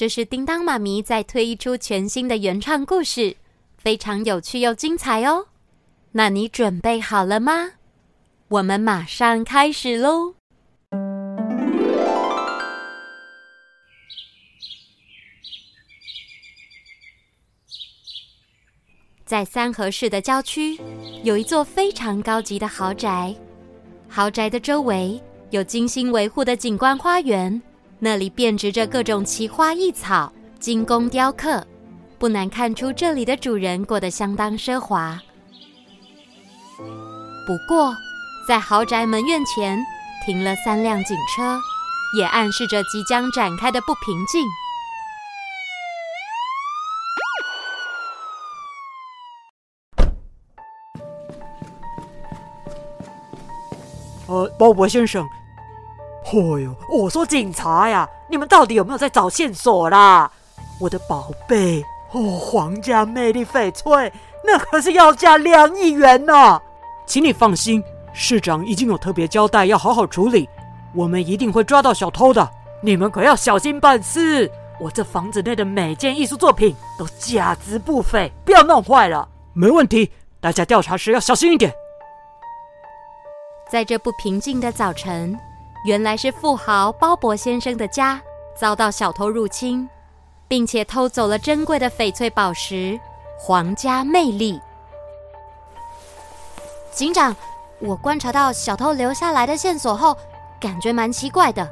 这是叮当妈咪在推一出全新的原创故事，非常有趣又精彩哦。那你准备好了吗？我们马上开始喽！在三河市的郊区，有一座非常高级的豪宅，豪宅的周围，有精心维护的景观花园，那里遍植着各种奇花异草、精工雕刻，不难看出这里的主人过得相当奢华。不过，在豪宅门院前停了三辆警车，也暗示着即将展开的不平静。呃，鲍勃先生。哦哟，我说警察呀，你们到底有没有在找线索啦？我的宝贝哦，皇家魅力翡翠，那可是要价两亿元呢。请你放心，市长已经有特别交代，要好好处理，我们一定会抓到小偷的。你们可要小心办事。我这房子内的每件艺术作品都价值不菲，不要弄坏了。没问题，大家调查时要小心一点。在这不平静的早晨。原来是富豪鲍勃先生的家遭到小偷入侵，并且偷走了珍贵的翡翠宝石——皇家魅力。警长，我观察到小偷留下来的线索后，感觉蛮奇怪的。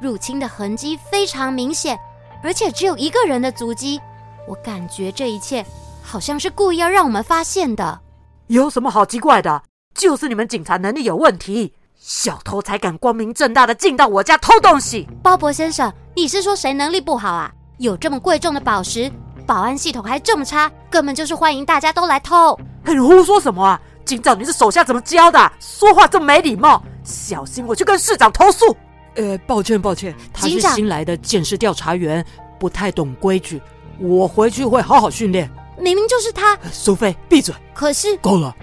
入侵的痕迹非常明显，而且只有一个人的足迹。我感觉这一切好像是故意要让我们发现的。有什么好奇怪的？就是你们警察能力有问题。小偷才敢光明正大的进到我家偷东西。鲍勃先生，你是说谁能力不好啊？有这么贵重的宝石，保安系统还这么差，根本就是欢迎大家都来偷。你胡说什么啊？警长，你是手下怎么教的？说话这么没礼貌，小心我去跟市长投诉。呃，抱歉抱歉，他是新来的监视调查员，不太懂规矩，我回去会好好训练。明明就是他。苏菲，闭嘴。可是。够了。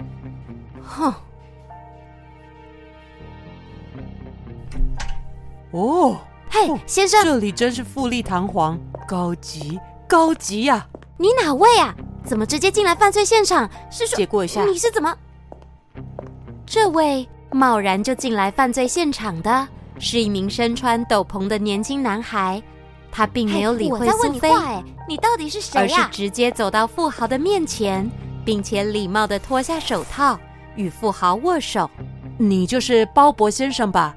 哼。哦，嘿先生，这里真是富丽堂皇，高级高级呀！你哪位啊？怎么直接进来犯罪现场？是说，借过一下。你是怎么？这位贸然就进来犯罪现场的是一名身穿斗篷的年轻男孩，他并没有理会苏菲。哎，你到底是谁呀？而是直接走到富豪的面前，并且礼貌的脱下手套与富豪握手。你就是鲍勃先生吧？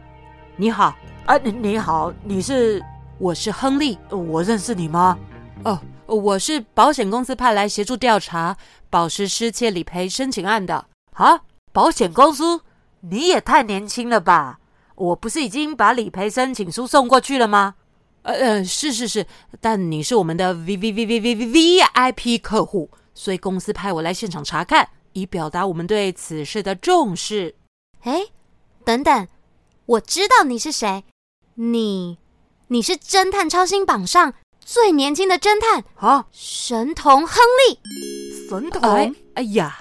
你好。啊，你好，你是？我是亨利，我认识你吗？哦，我是保险公司派来协助调查宝石失窃理赔申请案的。啊，保险公司？你也太年轻了吧！我不是已经把理赔申请书送过去了吗？呃呃，是是是，但你是我们的 V V V V V V V I P 客户，所以公司派我来现场查看，以表达我们对此事的重视。哎，等等，我知道你是谁。你，你是侦探超星榜上最年轻的侦探啊！神童亨利，神童！哎，哎呀，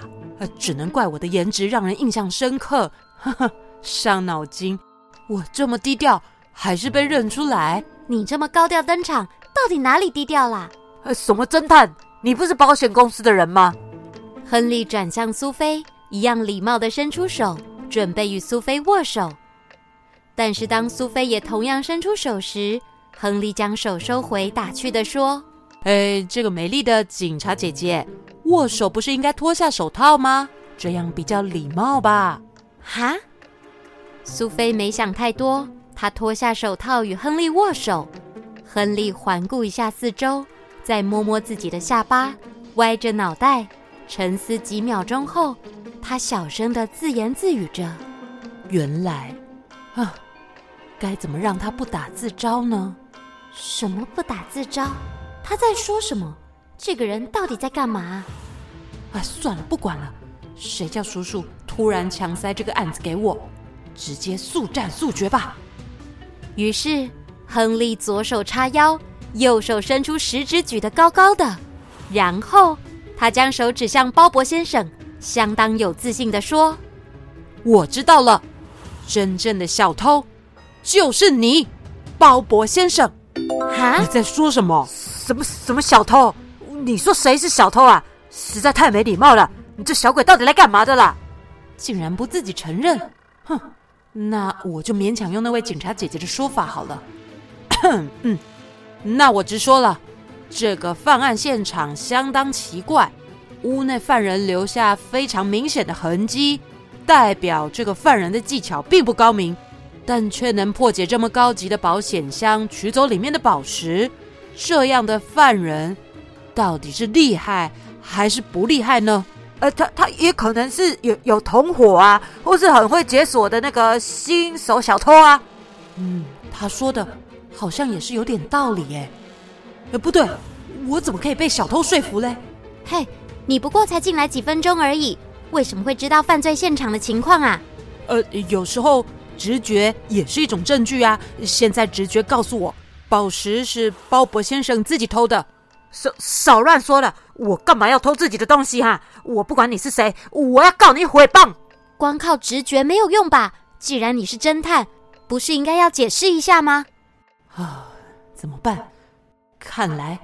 只能怪我的颜值让人印象深刻，呵呵，伤脑筋。我这么低调，还是被认出来。你这么高调登场，到底哪里低调啦？呃什么侦探？你不是保险公司的人吗？亨利转向苏菲，一样礼貌的伸出手，准备与苏菲握手。但是当苏菲也同样伸出手时，亨利将手收回，打趣地说：“哎，这个美丽的警察姐姐，握手不是应该脱下手套吗？这样比较礼貌吧？”哈，苏菲没想太多，她脱下手套与亨利握手。亨利环顾一下四周，再摸摸自己的下巴，歪着脑袋，沉思几秒钟后，他小声的自言自语着：“原来，啊。”该怎么让他不打自招呢？什么不打自招？他在说什么？这个人到底在干嘛？哎，算了，不管了。谁叫叔叔突然强塞这个案子给我？直接速战速决吧！于是，亨利左手叉腰，右手伸出食指举得高高的，然后他将手指向鲍勃先生，相当有自信地说：“我知道了，真正的小偷就是你，鲍勃先生。”哈？你在说什么？什么什么小偷？你说谁是小偷啊？实在太没礼貌了！你这小鬼到底来干嘛的啦？竟然不自己承认！哼，那我就勉强用那位警察姐姐的说法好了。嗯，那我直说了，这个犯案现场相当奇怪，屋内犯人留下非常明显的痕迹，代表这个犯人的技巧并不高明，但却能破解这么高级的保险箱，取走里面的宝石。这样的犯人到底是厉害还是不厉害呢？呃，他他也可能是有有同伙啊，或是很会解锁的那个新手小偷啊。嗯，他说的好像也是有点道理哎。呃，不对，我怎么可以被小偷说服嘞？嘿，你不过才进来几分钟而已，为什么会知道犯罪现场的情况啊？呃，有时候直觉也是一种证据啊。现在直觉告诉我。宝石是鲍勃先生自己偷的，少少乱说了！我干嘛要偷自己的东西哈？我不管你是谁，我要告你诽谤！光靠直觉没有用吧？既然你是侦探，不是应该要解释一下吗？啊，怎么办？看来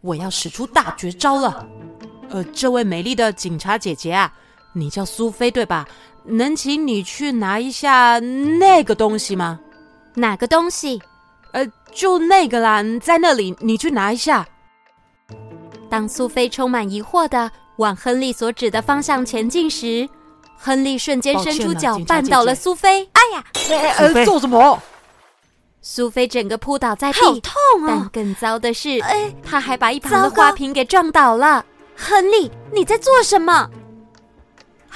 我要使出大绝招了。呃，这位美丽的警察姐姐啊，你叫苏菲对吧？能请你去拿一下那个东西吗？哪个东西？呃，就那个啦，在那里，你去拿一下。当苏菲充满疑惑的往亨利所指的方向前进时，亨利瞬间伸出脚绊倒了苏菲。哎呀，呃，做什么？苏菲整个扑倒在地，好痛啊！但更糟的是，哎，他还把一旁的花瓶给撞倒了。亨利，你在做什么？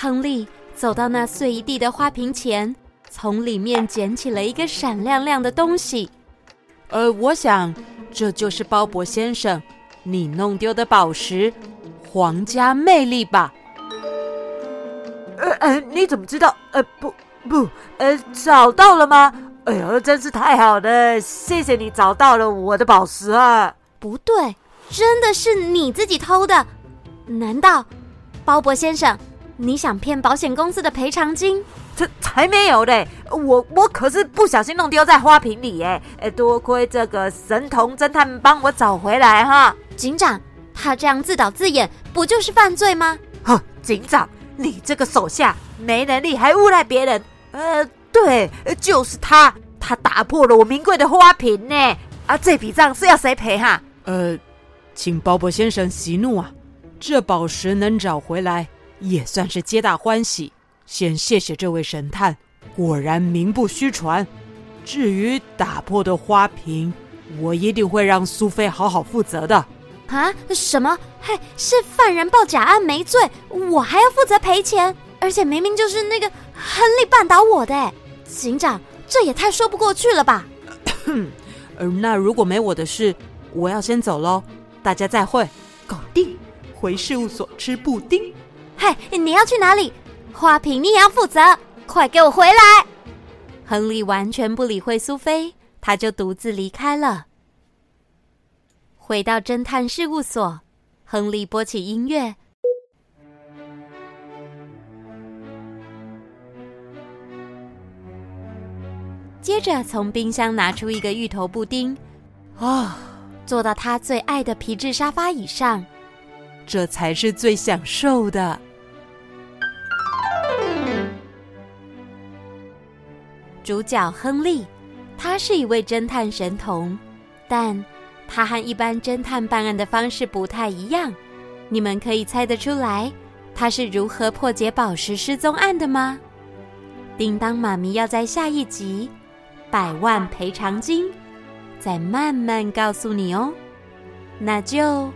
亨利走到那碎一地的花瓶前，从里面捡起了一个闪亮亮的东西。呃，我想这就是鲍勃先生你弄丢的宝石——皇家魅力吧？呃呃，你怎么知道？呃，不不，呃，找到了吗？哎呦，真是太好了！谢谢你找到了我的宝石啊！不对，真的是你自己偷的？难道，鲍勃先生，你想骗保险公司的赔偿金？才才没有嘞！我我可是不小心弄丢在花瓶里哎哎，多亏这个神童侦探帮我找回来哈。警长，他这样自导自演，不就是犯罪吗？哼，警长，你这个手下没能力还诬赖别人。呃，对，就是他，他打破了我名贵的花瓶呢。啊，这笔账是要谁赔哈？呃，请鲍勃先生息怒啊，这宝石能找回来，也算是皆大欢喜。先谢谢这位神探，果然名不虚传。至于打破的花瓶，我一定会让苏菲好好负责的。啊？什么？嘿，是犯人报假案没罪，我还要负责赔钱？而且明明就是那个亨利绊倒我的，哎，警长，这也太说不过去了吧？呃，那如果没我的事，我要先走喽。大家再会。搞定，回事务所吃布丁。嘿，你要去哪里？花瓶你也要负责，快给我回来！亨利完全不理会苏菲，他就独自离开了。回到侦探事务所，亨利播起音乐，接着从冰箱拿出一个芋头布丁，啊，坐到他最爱的皮质沙发椅上，这才是最享受的。主角亨利，他是一位侦探神童，但他和一般侦探办案的方式不太一样。你们可以猜得出来，他是如何破解宝石失踪案的吗？叮当妈咪要在下一集《百万赔偿金》再慢慢告诉你哦，那就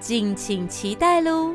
敬请期待喽。